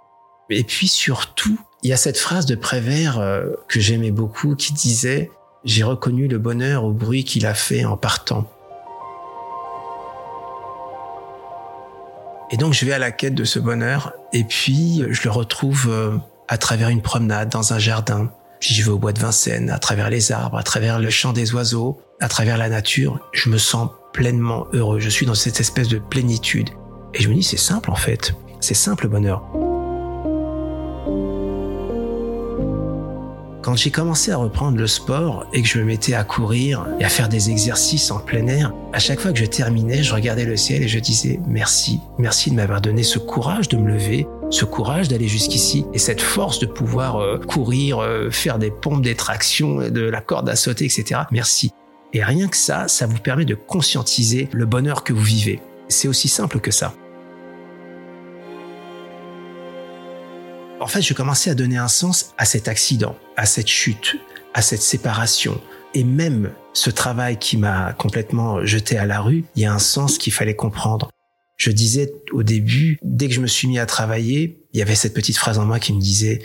et puis surtout, il y a cette phrase de Prévert euh, que j'aimais beaucoup qui disait J'ai reconnu le bonheur au bruit qu'il a fait en partant. Et donc je vais à la quête de ce bonheur et puis je le retrouve euh, à travers une promenade dans un jardin. Puis je vais au bois de Vincennes, à travers les arbres, à travers le chant des oiseaux, à travers la nature. Je me sens pleinement heureux. Je suis dans cette espèce de plénitude. Et je me dis c'est simple en fait. C'est simple le bonheur. Quand j'ai commencé à reprendre le sport et que je me mettais à courir et à faire des exercices en plein air, à chaque fois que je terminais, je regardais le ciel et je disais merci, merci de m'avoir donné ce courage de me lever, ce courage d'aller jusqu'ici et cette force de pouvoir euh, courir, euh, faire des pompes, des tractions, de la corde à sauter, etc. Merci. Et rien que ça, ça vous permet de conscientiser le bonheur que vous vivez. C'est aussi simple que ça. En fait, je commençais à donner un sens à cet accident, à cette chute, à cette séparation. Et même ce travail qui m'a complètement jeté à la rue, il y a un sens qu'il fallait comprendre. Je disais au début, dès que je me suis mis à travailler, il y avait cette petite phrase en moi qui me disait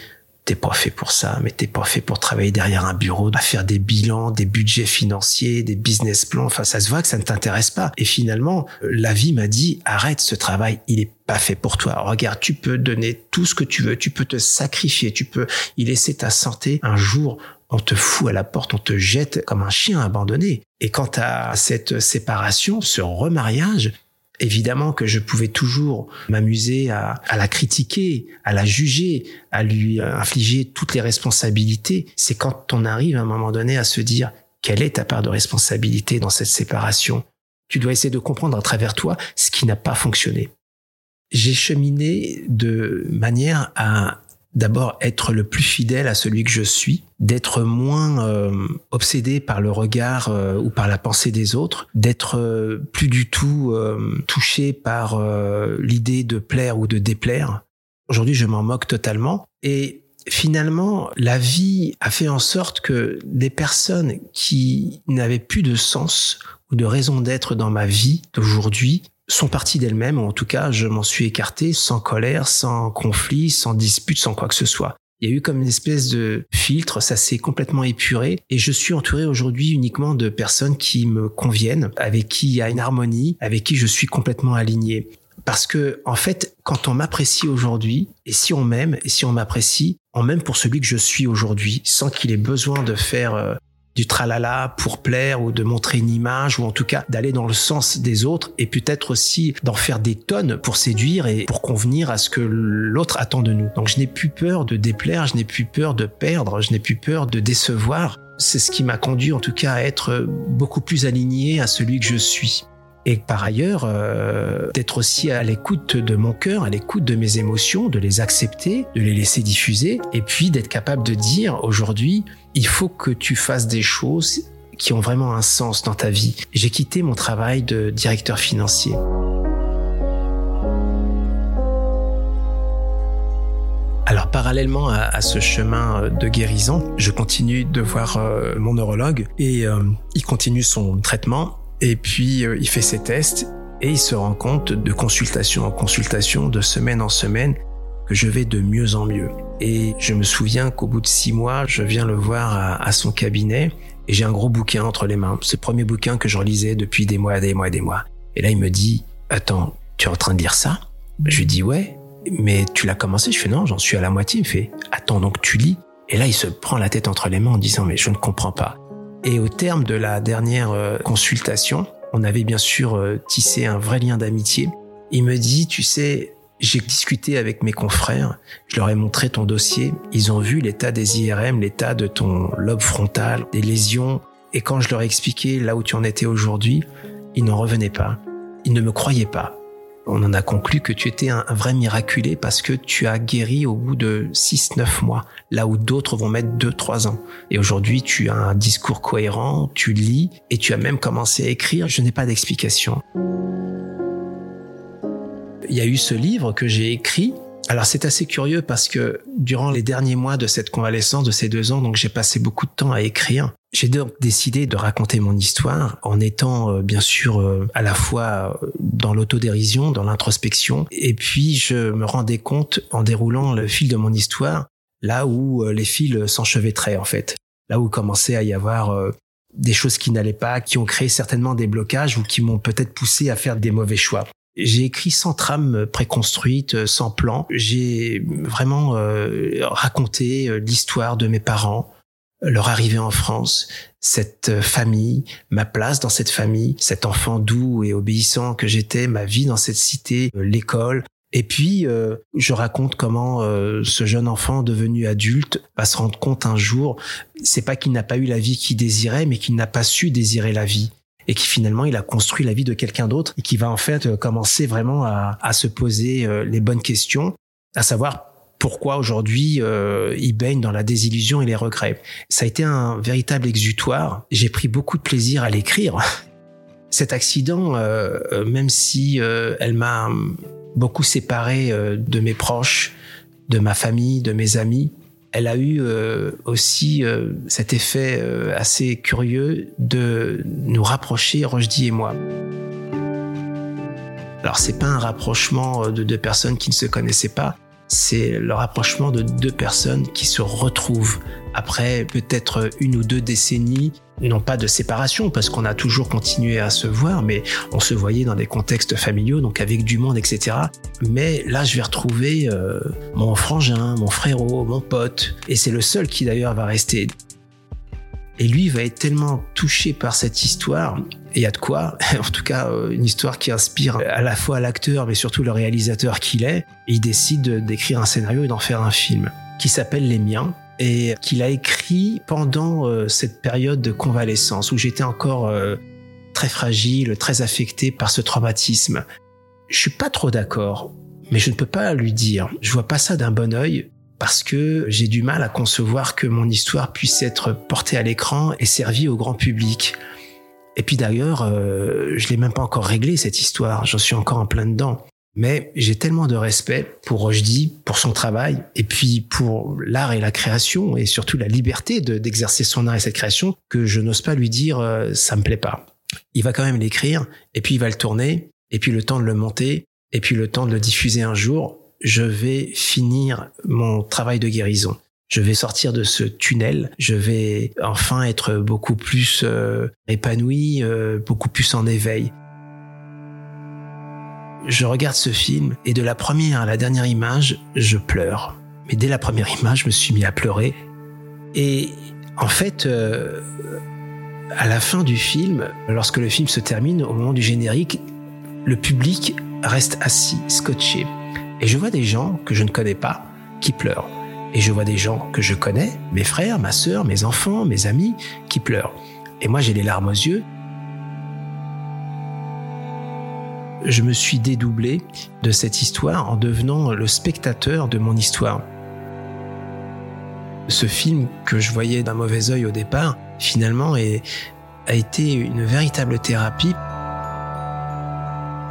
t'es pas fait pour ça, mais t'es pas fait pour travailler derrière un bureau, à faire des bilans, des budgets financiers, des business plans. Enfin, ça se voit que ça ne t'intéresse pas. Et finalement, la vie m'a dit, arrête ce travail, il est pas fait pour toi. Regarde, tu peux donner tout ce que tu veux, tu peux te sacrifier, tu peux y laisser ta santé. Un jour, on te fout à la porte, on te jette comme un chien abandonné. Et quant à cette séparation, ce remariage, Évidemment que je pouvais toujours m'amuser à, la critiquer, à la juger, à lui infliger toutes les responsabilités. C'est quand on arrive à un moment donné à se dire quelle est ta part de responsabilité dans cette séparation? Tu dois essayer de comprendre à travers toi ce qui n'a pas fonctionné. J'ai cheminé de manière à d'abord être le plus fidèle à celui que je suis, d'être moins euh, obsédé par le regard euh, ou par la pensée des autres, d'être euh, plus du tout touché par l'idée de plaire ou de déplaire. Aujourd'hui, je m'en moque totalement et finalement, la vie a fait en sorte que des personnes qui n'avaient plus de sens ou de raison d'être dans ma vie d'aujourd'hui sont parties d'elles-mêmes, ou en tout cas, je m'en suis écarté sans colère, sans conflit, sans dispute, sans quoi que ce soit. Il y a eu comme une espèce de filtre, ça s'est complètement épuré et je suis entouré aujourd'hui uniquement de personnes qui me conviennent, avec qui il y a une harmonie, avec qui je suis complètement aligné. Parce que, en fait, quand on m'apprécie aujourd'hui, et si on m'aime, et si on m'apprécie, on m'aime pour celui que je suis aujourd'hui, sans qu'il ait besoin de faire euh, du tralala pour plaire ou de montrer une image ou en tout cas d'aller dans le sens des autres et peut-être aussi d'en faire des tonnes pour séduire et pour convenir à ce que l'autre attend de nous. Donc je n'ai plus peur de déplaire, je n'ai plus peur de perdre, je n'ai plus peur de décevoir. C'est ce qui m'a conduit en tout cas à être beaucoup plus aligné à celui que je suis et par ailleurs euh, d'être aussi à l'écoute de mon cœur, à l'écoute de mes émotions, de les accepter, de les laisser diffuser, et puis d'être capable de dire aujourd'hui, il faut que tu fasses des choses qui ont vraiment un sens dans ta vie. J'ai quitté mon travail de directeur financier. Alors parallèlement à, ce chemin de guérison, je continue de voir euh, mon neurologue et euh, il continue son traitement et puis, euh, il fait ses tests et il se rend compte de consultation en consultation, de semaine en semaine, que je vais de mieux en mieux. Et je me souviens qu'au bout de six mois, je viens le voir à, à son cabinet et j'ai un gros bouquin entre les mains. Ce premier bouquin que je relisais depuis des mois, des mois, des mois. Et là, il me dit, attends, tu es en train de lire ça? Je lui dis, ouais. Mais tu l'as commencé? Je fais, non, j'en suis à la moitié. Il me fait, attends, donc tu lis? Et là, il se prend la tête entre les mains en disant, mais je ne comprends pas. Et au terme de la dernière euh, consultation, on avait bien sûr euh, tissé un vrai lien d'amitié. Il me dit, tu sais, j'ai discuté avec mes confrères, je leur ai montré ton dossier, ils ont vu l'état des IRM, l'état de ton lobe frontal, des lésions, et quand je leur ai expliqué là où tu en étais aujourd'hui, ils n'en revenaient pas. Ils ne me croyaient pas on en a conclu que tu étais un, vrai miraculé parce que tu as guéri au bout de 6-9 mois, là où d'autres vont mettre 2-3 ans. Et aujourd'hui, tu as un discours cohérent, tu lis et tu as même commencé à écrire. Je n'ai pas d'explication. Il y a eu ce livre que j'ai écrit alors c'est assez curieux parce que durant les derniers mois de cette convalescence de ces deux ans, donc j'ai passé beaucoup de temps à écrire. J'ai donc décidé de raconter mon histoire en étant euh, bien sûr euh, à la fois euh, dans l'autodérision, dans l'introspection, et puis je me rendais compte en déroulant le fil de mon histoire là où les fils s'enchevêtraient en fait, là où commençait à y avoir des choses qui n'allaient pas, qui ont créé certainement des blocages ou qui m'ont peut-être poussé à faire des mauvais choix. J'ai écrit sans trame préconstruite, sans plan. J'ai vraiment raconté l'histoire de mes parents, leur arrivée en France, cette famille, ma place dans cette famille, cet enfant doux et obéissant que j'étais, ma vie dans cette cité, euh, l'école, Et puis, euh, je raconte comment euh, ce jeune enfant devenu adulte va se rendre compte un jour, c'est pas qu'il n'a pas eu la vie qu'il désirait, mais qu'il n'a pas su désirer la vie. Et qui finalement, il a construit la vie de quelqu'un d'autre et qui va en fait euh, commencer vraiment à, se poser les bonnes questions, à savoir pourquoi aujourd'hui il baigne dans la désillusion et les regrets. Ça a été un véritable exutoire. J'ai pris beaucoup de plaisir à l'écrire. [LAUGHS] Cet accident, même si elle m'a beaucoup séparée euh, de mes proches, de ma famille, de mes amis. Elle a eu euh, aussi euh, cet effet assez curieux de nous rapprocher, Rochdi et moi. Alors c'est pas un rapprochement de deux personnes qui ne se connaissaient pas, c'est le rapprochement de deux personnes qui se retrouvent après peut-être une ou deux décennies, non pas de séparation, parce qu'on a toujours continué à se voir, mais on se voyait dans des contextes familiaux, donc avec du monde, etc. Mais là, je vais retrouver euh, mon frangin, mon frérot, mon pote, et c'est le seul qui d'ailleurs va rester. Et lui va être tellement touché par cette histoire, et il y a de quoi, [LAUGHS] en tout cas euh, une histoire qui inspire à la fois l'acteur, mais surtout le réalisateur qu'il est, il décide d'écrire un scénario et d'en faire un film, qui s'appelle Les Miens, et qu'il a écrit pendant euh, cette période de convalescence où j'étais encore euh, très fragile, très affecté par ce traumatisme. Je suis pas trop d'accord, mais je ne peux pas lui dire. Je vois pas ça d'un bon œil parce que j'ai du mal à concevoir que mon histoire puisse être portée à l'écran et servie au grand public. Et puis d'ailleurs, euh, je l'ai même pas encore réglé cette histoire. J'en suis encore en plein dedans. Mais j'ai tellement de respect pour Rochdy, pour son travail, et puis pour l'art et la création, et surtout la liberté d'exercer son art et cette création, que je n'ose pas lui dire euh, ça me plaît pas. Il va quand même l'écrire, et puis il va le tourner, et puis le temps de le monter, et puis le temps de le diffuser un jour, je vais finir mon travail de guérison. Je vais sortir de ce tunnel, je vais enfin être beaucoup plus euh, épanoui, euh, beaucoup plus en éveil je regarde ce film et de la première à la dernière image, je pleure. Mais dès la première image, je me suis mis à pleurer. Et en fait, euh, à la fin du film, lorsque le film se termine, au moment du générique, le public reste assis, scotché. Et je vois des gens que je ne connais pas qui pleurent. Et je vois des gens que je connais, mes frères, ma sœur, mes enfants, mes amis, qui pleurent. Et moi, j'ai les larmes aux yeux je me suis dédoublé de cette histoire en devenant le spectateur de mon histoire. Ce film que je voyais d'un mauvais œil au départ, finalement, a été une véritable thérapie.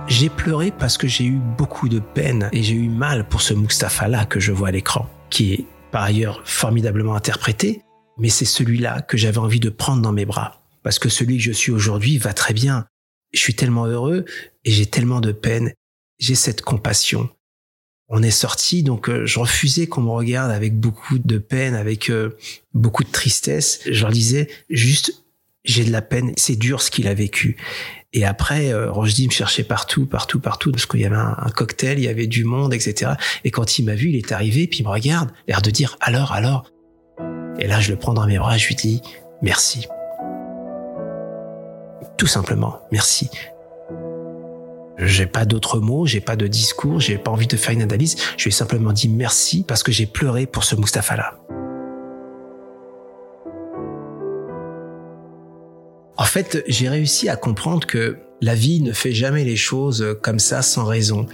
J'ai pleuré parce que j'ai eu beaucoup de peine et j'ai eu mal pour ce Mustapha-là que je vois à l'écran, qui est par ailleurs formidablement interprété, mais c'est celui-là que j'avais envie de prendre dans mes bras. Parce que celui que je suis aujourd'hui va très bien je suis tellement heureux et j'ai tellement de peine. J'ai cette compassion. On est sorti, donc euh, je refusais qu'on me regarde avec beaucoup de peine, avec euh, beaucoup de tristesse. Je leur disais juste, j'ai de la peine, c'est dur ce qu'il a vécu. Et après, euh, me cherchait partout, partout, partout, parce qu'il y avait un, cocktail, il y avait du monde, etc. Et quand il m'a vu, il est arrivé, puis il me regarde, l'air de dire alors, alors? Et là, je le prends dans mes bras, je lui dis merci. Tout simplement, merci. J'ai pas d'autres mots, j'ai pas de discours, j'ai pas envie de faire une analyse. Je lui ai simplement dit merci parce que j'ai pleuré pour ce Mustapha-là. En fait, j'ai réussi à comprendre que la vie ne fait jamais les choses comme ça sans raison.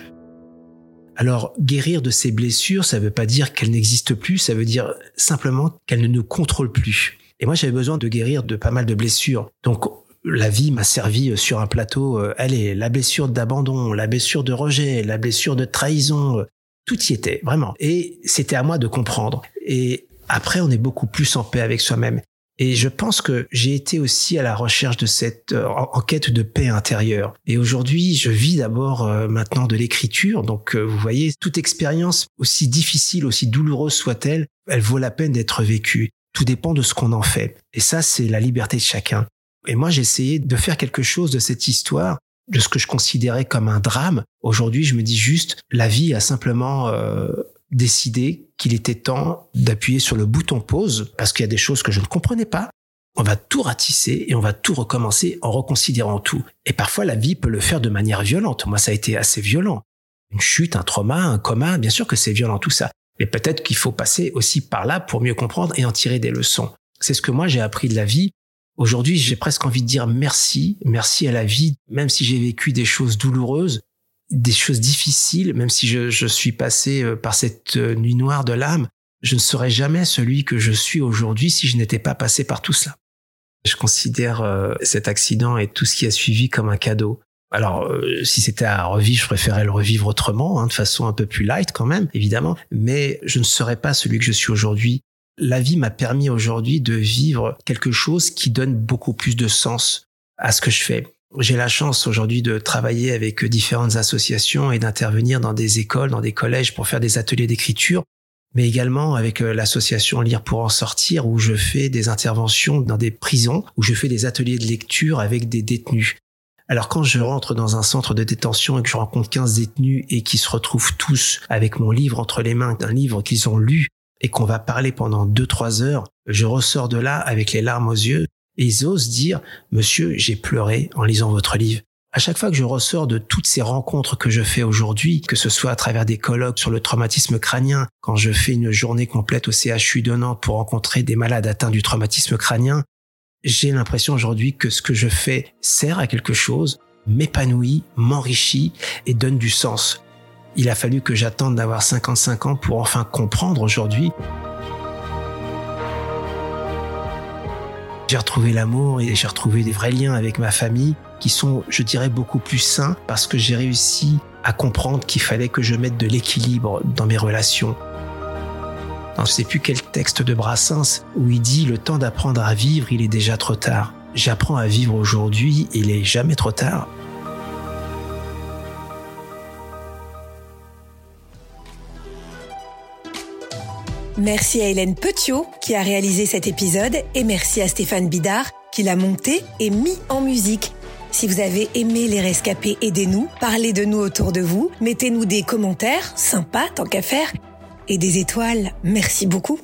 Alors, guérir de ces blessures, ça veut pas dire qu'elles n'existent plus, ça veut dire simplement qu'elles ne nous contrôlent plus. Et moi, j'avais besoin de guérir de pas mal de blessures. Donc, la vie m'a servi euh, sur un plateau. Euh, allez, la blessure d'abandon, la blessure de rejet, la blessure de trahison, euh, tout y était, vraiment. Et c'était à moi de comprendre. Et après, on est beaucoup plus en paix avec soi-même. Et je pense que j'ai été aussi à la recherche de cette enquête de paix intérieure. Et aujourd'hui, je vis d'abord maintenant de l'écriture. Donc, vous voyez, toute expérience, aussi difficile, aussi douloureuse soit-elle, elle vaut la peine d'être vécue. Tout dépend de ce qu'on en fait. Et ça, c'est la liberté de chacun. Et moi, essayé de faire quelque chose de cette histoire, de ce que je considérais comme un drame. Aujourd'hui, je me dis juste, la vie a simplement euh, décidé qu'il était temps d'appuyer sur le bouton pause, parce qu'il y a des choses que je ne comprenais pas. On va tout ratisser et on va tout recommencer en reconsidérant tout. Et parfois, la vie peut le faire de manière violente. Moi, ça a été assez violent. une chute, un trauma, un coma, bien sûr que c'est violent tout ça. Mais peut-être qu'il faut passer aussi par là pour mieux comprendre et en tirer des leçons. C'est ce que moi j'ai appris de la vie. Aujourd'hui, j'ai presque envie de dire merci, merci à la vie, même si j'ai vécu des choses douloureuses, des choses difficiles, même si je, suis passé euh, par cette euh, nuit noire de l'âme, je ne serais jamais celui que je suis aujourd'hui si je n'étais pas passé par tout cela. Je considère euh, cet accident et tout ce qui a suivi comme un cadeau. Alors, si c'était à revivre, je préférais le revivre autrement, hein, de façon un peu plus light quand même, évidemment. Mais je ne serais pas celui que je suis aujourd'hui. La vie m'a permis aujourd'hui de vivre quelque chose qui donne beaucoup plus de sens à ce que je fais. J'ai la chance aujourd'hui de travailler avec différentes associations et d'intervenir dans des écoles, dans des collèges pour faire des ateliers d'écriture mais également avec euh, l'association Lire pour en sortir où je fais des interventions dans des prisons, où je fais des ateliers de lecture avec des détenus. Alors quand je rentre dans un centre de détention et que je rencontre 15 détenus et qui se retrouvent tous avec mon livre entre les mains, un livre qu'ils ont lu et qu'on va parler pendant 2-3 heures, je ressors de là avec les larmes aux yeux et ils osent dire, monsieur, j'ai pleuré en lisant votre livre. À chaque fois que je ressors de toutes ces rencontres que je fais aujourd'hui, que ce soit à travers des colloques sur le traumatisme crânien, quand je fais une journée complète au CHU de Nantes pour rencontrer des malades atteints du traumatisme crânien, j'ai l'impression aujourd'hui que ce que je fais sert à quelque chose, m'épanouit, m'enrichit et donne du sens. Il a fallu que j'attende d'avoir 55 ans pour enfin comprendre aujourd'hui J'ai retrouvé l'amour et j'ai retrouvé des vrais liens avec ma famille qui sont, je dirais, beaucoup plus sains parce que j'ai réussi à comprendre qu'il fallait que je mette de l'équilibre dans mes relations. je ne sais plus quel texte de Brassens où il dit le temps d'apprendre à vivre, il est déjà trop tard. J'apprends à vivre aujourd'hui, il est jamais trop tard. Merci à Hélène Petiot qui a réalisé cet épisode et merci à Stéphane Bidard qui l'a monté et mis en musique. Si vous avez aimé Les Rescapés, aidez-nous, parlez de nous autour de vous, mettez-nous des commentaires, sympas tant qu'à faire, et des étoiles, merci beaucoup.